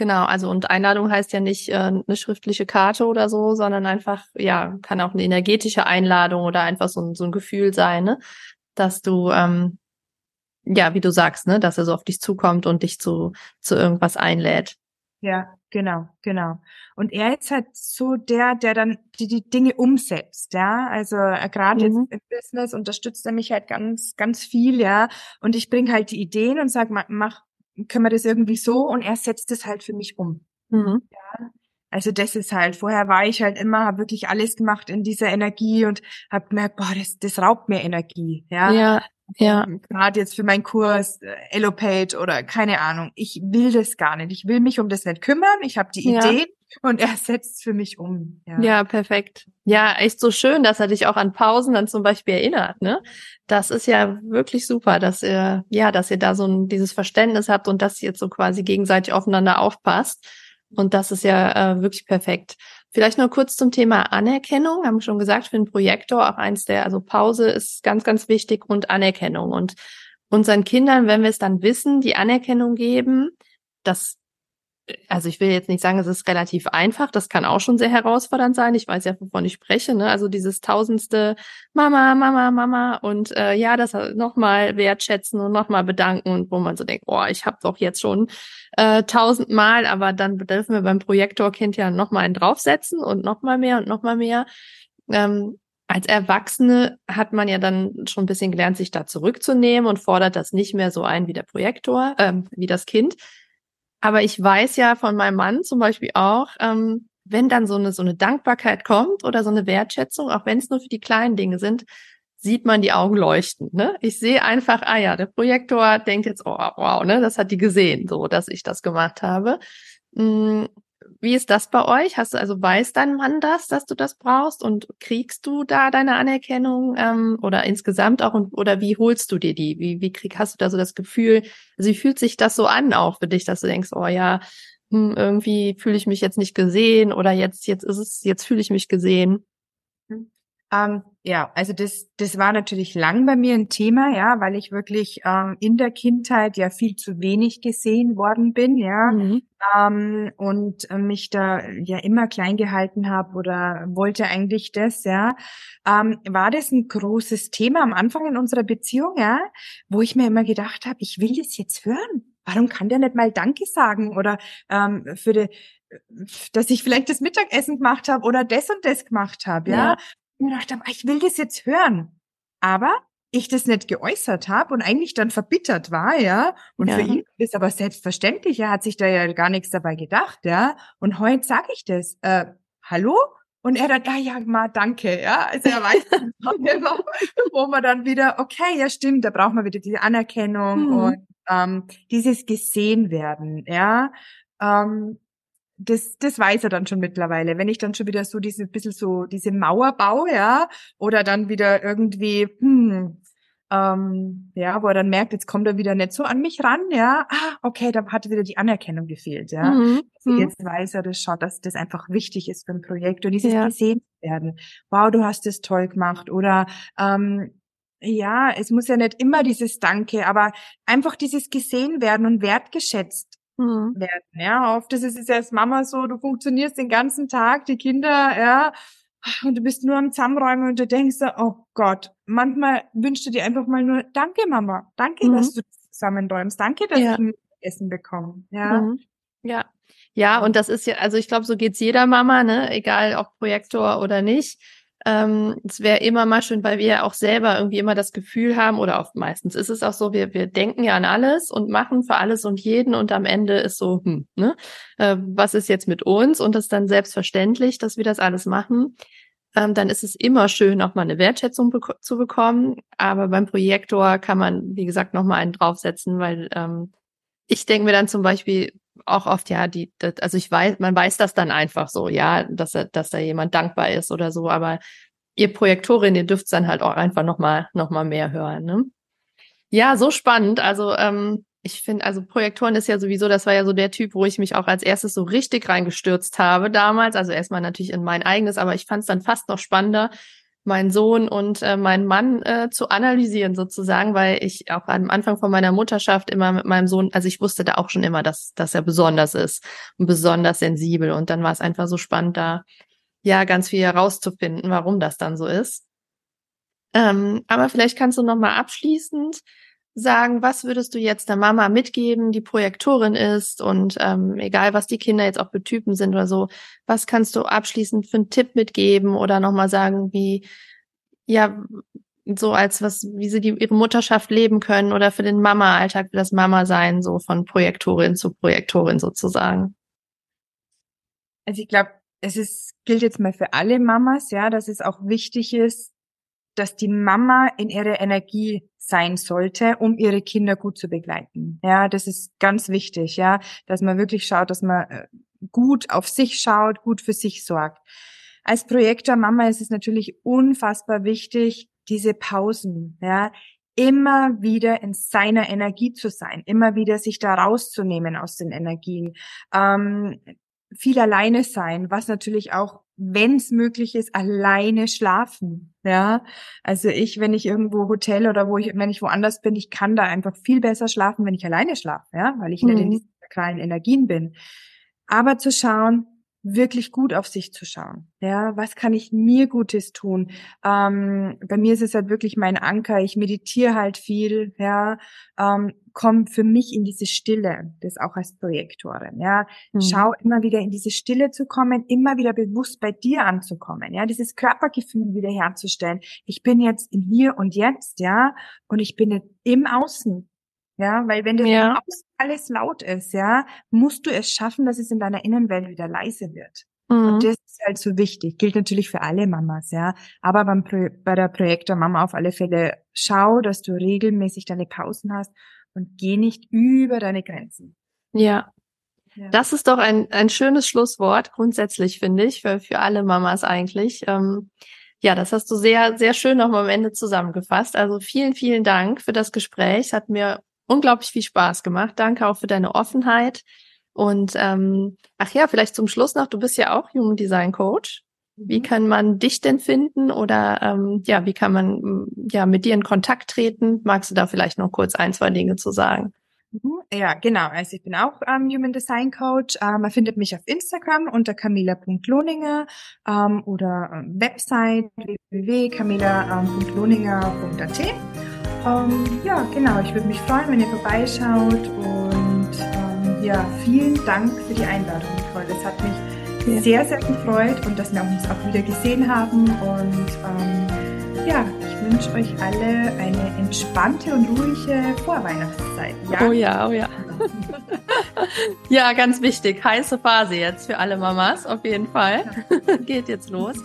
Genau, also und Einladung heißt ja nicht äh, eine schriftliche Karte oder so, sondern einfach, ja, kann auch eine energetische Einladung oder einfach so ein, so ein Gefühl sein, ne? dass du, ähm, ja, wie du sagst, ne, dass er so auf dich zukommt und dich zu, zu irgendwas einlädt. Ja, genau, genau. Und er ist halt so der, der dann die, die Dinge umsetzt, ja. Also äh, gerade mhm. jetzt im Business unterstützt er mich halt ganz, ganz viel, ja. Und ich bringe halt die Ideen und sag, mach, können wir das irgendwie so und er setzt es halt für mich um. Mhm. Ja. Also das ist halt, vorher war ich halt immer, habe wirklich alles gemacht in dieser Energie und habe gemerkt, boah, das, das raubt mir Energie. Ja, ja. ja. Gerade jetzt für meinen Kurs, äh, Elopage oder keine Ahnung. Ich will das gar nicht. Ich will mich um das nicht kümmern. Ich habe die ja. Ideen und er setzt für mich um. Ja. ja, perfekt. Ja, echt so schön, dass er dich auch an Pausen dann zum Beispiel erinnert. Ne? Das ist ja wirklich super, dass ihr, ja, dass ihr da so ein, dieses Verständnis habt und dass ihr jetzt so quasi gegenseitig aufeinander aufpasst. Und das ist ja äh, wirklich perfekt. Vielleicht noch kurz zum Thema Anerkennung. Haben wir schon gesagt, für den Projektor auch eins der, also Pause ist ganz, ganz wichtig und Anerkennung. Und unseren Kindern, wenn wir es dann wissen, die Anerkennung geben, das also ich will jetzt nicht sagen, es ist relativ einfach, das kann auch schon sehr herausfordernd sein. Ich weiß ja, wovon ich spreche, ne? Also dieses tausendste Mama, Mama, Mama und äh, ja, das nochmal wertschätzen und nochmal bedanken und wo man so denkt, oh, ich habe doch jetzt schon äh, tausendmal, aber dann dürfen wir beim Projektorkind ja nochmal einen draufsetzen und nochmal mehr und nochmal mehr. Ähm, als Erwachsene hat man ja dann schon ein bisschen gelernt, sich da zurückzunehmen und fordert das nicht mehr so ein wie der Projektor, äh, wie das Kind. Aber ich weiß ja von meinem Mann zum Beispiel auch, ähm, wenn dann so eine, so eine Dankbarkeit kommt oder so eine Wertschätzung, auch wenn es nur für die kleinen Dinge sind, sieht man die Augen leuchten. Ne? Ich sehe einfach, ah ja, der Projektor denkt jetzt, oh wow, ne, das hat die gesehen, so dass ich das gemacht habe. Wie ist das bei euch? Hast du also weiß dein Mann das, dass du das brauchst und kriegst du da deine Anerkennung ähm, oder insgesamt auch und, oder wie holst du dir die? Wie wie krieg hast du da so das Gefühl? Also wie fühlt sich das so an auch für dich, dass du denkst, oh ja, hm, irgendwie fühle ich mich jetzt nicht gesehen oder jetzt jetzt ist es jetzt fühle ich mich gesehen. Ähm, ja, also das, das war natürlich lang bei mir ein Thema, ja, weil ich wirklich ähm, in der Kindheit ja viel zu wenig gesehen worden bin, ja, mhm. ähm, und äh, mich da ja immer klein gehalten habe oder wollte eigentlich das, ja, ähm, war das ein großes Thema am Anfang in unserer Beziehung, ja, wo ich mir immer gedacht habe, ich will das jetzt hören. Warum kann der nicht mal Danke sagen oder ähm, für die, dass ich vielleicht das Mittagessen gemacht habe oder das und das gemacht habe, ja? ja mir gedacht habe, ah, ich will das jetzt hören. Aber ich das nicht geäußert habe und eigentlich dann verbittert war, ja. Und ja. für ihn ist aber selbstverständlich, er hat sich da ja gar nichts dabei gedacht, ja. Und heute sage ich das, äh, hallo? Und er dann, ja, ja, ma, danke, ja. Also er weiß *laughs* wo man dann wieder, okay, ja, stimmt, da braucht man wieder diese Anerkennung mhm. und ähm, dieses gesehen werden, ja. Ähm, das, das weiß er dann schon mittlerweile. Wenn ich dann schon wieder so diese bisschen so diese Mauer baue, ja, oder dann wieder irgendwie, hm, ähm, ja, wo er dann merkt, jetzt kommt er wieder nicht so an mich ran, ja, ah, okay, da hat wieder die Anerkennung gefehlt, ja. Mhm. Also mhm. jetzt weiß er das schon, dass das einfach wichtig ist für ein Projekt und dieses ja. gesehen werden. Wow, du hast das toll gemacht oder ähm, ja, es muss ja nicht immer dieses Danke, aber einfach dieses gesehen werden und wertgeschätzt mhm. werden. Ja, oft ist es ja als Mama so, du funktionierst den ganzen Tag, die Kinder, ja, und du bist nur am Zusammenräumen und du denkst, oh Gott, manchmal wünschst du dir einfach mal nur, danke Mama, danke, mhm. dass du zusammenräumst, danke, dass ja. ich Essen bekomme. Ja. Mhm. Ja. Ja, und das ist ja, also ich glaube, so geht's jeder Mama, ne, egal ob Projektor oder nicht ähm, es wäre immer mal schön, weil wir ja auch selber irgendwie immer das Gefühl haben, oder oft meistens ist es auch so, wir, wir denken ja an alles und machen für alles und jeden und am Ende ist so, hm, ne, äh, was ist jetzt mit uns? Und das ist dann selbstverständlich, dass wir das alles machen. Ähm, dann ist es immer schön, auch mal eine Wertschätzung bek zu bekommen. Aber beim Projektor kann man, wie gesagt, noch mal einen draufsetzen, weil ähm, ich denke mir dann zum Beispiel, auch oft, ja, die, das, also ich weiß, man weiß das dann einfach so, ja, dass, dass da jemand dankbar ist oder so, aber ihr Projektorin, ihr dürft dann halt auch einfach nochmal noch mal mehr hören. Ne? Ja, so spannend. Also ähm, ich finde, also Projektoren ist ja sowieso, das war ja so der Typ, wo ich mich auch als erstes so richtig reingestürzt habe damals. Also erstmal natürlich in mein eigenes, aber ich fand es dann fast noch spannender, meinen Sohn und äh, meinen Mann äh, zu analysieren sozusagen, weil ich auch am Anfang von meiner Mutterschaft immer mit meinem Sohn, also ich wusste da auch schon immer, dass, dass er besonders ist und besonders sensibel und dann war es einfach so spannend, da ja ganz viel herauszufinden, warum das dann so ist. Ähm, aber vielleicht kannst du noch mal abschließend sagen, was würdest du jetzt der Mama mitgeben, die Projektorin ist und ähm, egal, was die Kinder jetzt auch für Typen sind oder so, was kannst du abschließend für einen Tipp mitgeben oder nochmal sagen, wie, ja, so als was, wie sie die, ihre Mutterschaft leben können oder für den Mama-Alltag, das Mama-Sein, so von Projektorin zu Projektorin sozusagen? Also ich glaube, es ist, gilt jetzt mal für alle Mamas, ja, dass es auch wichtig ist, dass die Mama in ihrer Energie sein sollte, um ihre Kinder gut zu begleiten. Ja, das ist ganz wichtig, ja, dass man wirklich schaut, dass man äh, gut auf sich schaut, gut für sich sorgt. Als Projektor Mama ist es natürlich unfassbar wichtig, diese Pausen, ja, immer wieder in seiner Energie zu sein, immer wieder sich da rauszunehmen aus den Energien, ähm, viel alleine sein, was natürlich auch wenn es möglich ist, alleine schlafen. Ja, also ich, wenn ich irgendwo Hotel oder wo ich, wenn ich woanders bin, ich kann da einfach viel besser schlafen, wenn ich alleine schlafe, ja, weil ich mhm. nicht in diesen kleinen Energien bin. Aber zu schauen, wirklich gut auf sich zu schauen. Ja, was kann ich mir Gutes tun? Ähm, bei mir ist es halt wirklich mein Anker. Ich meditiere halt viel, ja, ähm, komm für mich in diese Stille, das auch als Projektorin, ja. Mhm. Schau immer wieder in diese Stille zu kommen, immer wieder bewusst bei dir anzukommen, ja, dieses Körpergefühl wieder herzustellen. Ich bin jetzt in hier und jetzt, ja, und ich bin im Außen, ja, weil wenn das ja. alles laut ist, ja, musst du es schaffen, dass es in deiner Innenwelt wieder leise wird. Mhm. Und das ist halt so wichtig. Gilt natürlich für alle Mamas, ja. Aber beim Pro bei der Projektor Mama auf alle Fälle schau, dass du regelmäßig deine Pausen hast und geh nicht über deine Grenzen. Ja. ja. Das ist doch ein, ein schönes Schlusswort, grundsätzlich, finde ich, für, für alle Mamas eigentlich. Ähm, ja, das hast du sehr, sehr schön nochmal am Ende zusammengefasst. Also vielen, vielen Dank für das Gespräch. Es hat mir unglaublich viel Spaß gemacht. Danke auch für deine Offenheit. Und ähm, ach ja, vielleicht zum Schluss noch, du bist ja auch Human Design Coach. Wie mhm. kann man dich denn finden oder ähm, ja, wie kann man ja mit dir in Kontakt treten? Magst du da vielleicht noch kurz ein, zwei Dinge zu sagen? Mhm. Ja, genau. Also ich bin auch ähm, Human Design Coach. Ähm, man findet mich auf Instagram unter camila.lohninger ähm, oder ähm, Website www.camila.lohninger.at. Ähm, ja, genau. Ich würde mich freuen, wenn ihr vorbeischaut und ähm, ja, vielen Dank für die Einladung, Nicole. Das hat mich ja. sehr, sehr gefreut und dass wir uns auch wieder gesehen haben und ähm, ja, ich wünsche euch alle eine entspannte und ruhige Vorweihnachtszeit. Ja? Oh ja, oh ja. *laughs* ja, ganz wichtig. Heiße Phase jetzt für alle Mamas, auf jeden Fall. *laughs* Geht jetzt los.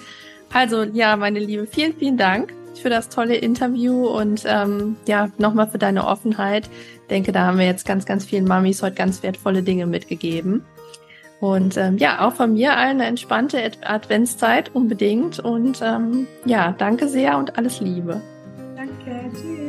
Also, ja, meine Liebe, vielen, vielen Dank für das tolle Interview und ähm, ja, nochmal für deine Offenheit. Ich denke, da haben wir jetzt ganz, ganz vielen Mamis heute ganz wertvolle Dinge mitgegeben. Und ähm, ja, auch von mir allen eine entspannte Adventszeit unbedingt. Und ähm, ja, danke sehr und alles Liebe. Danke, tschüss.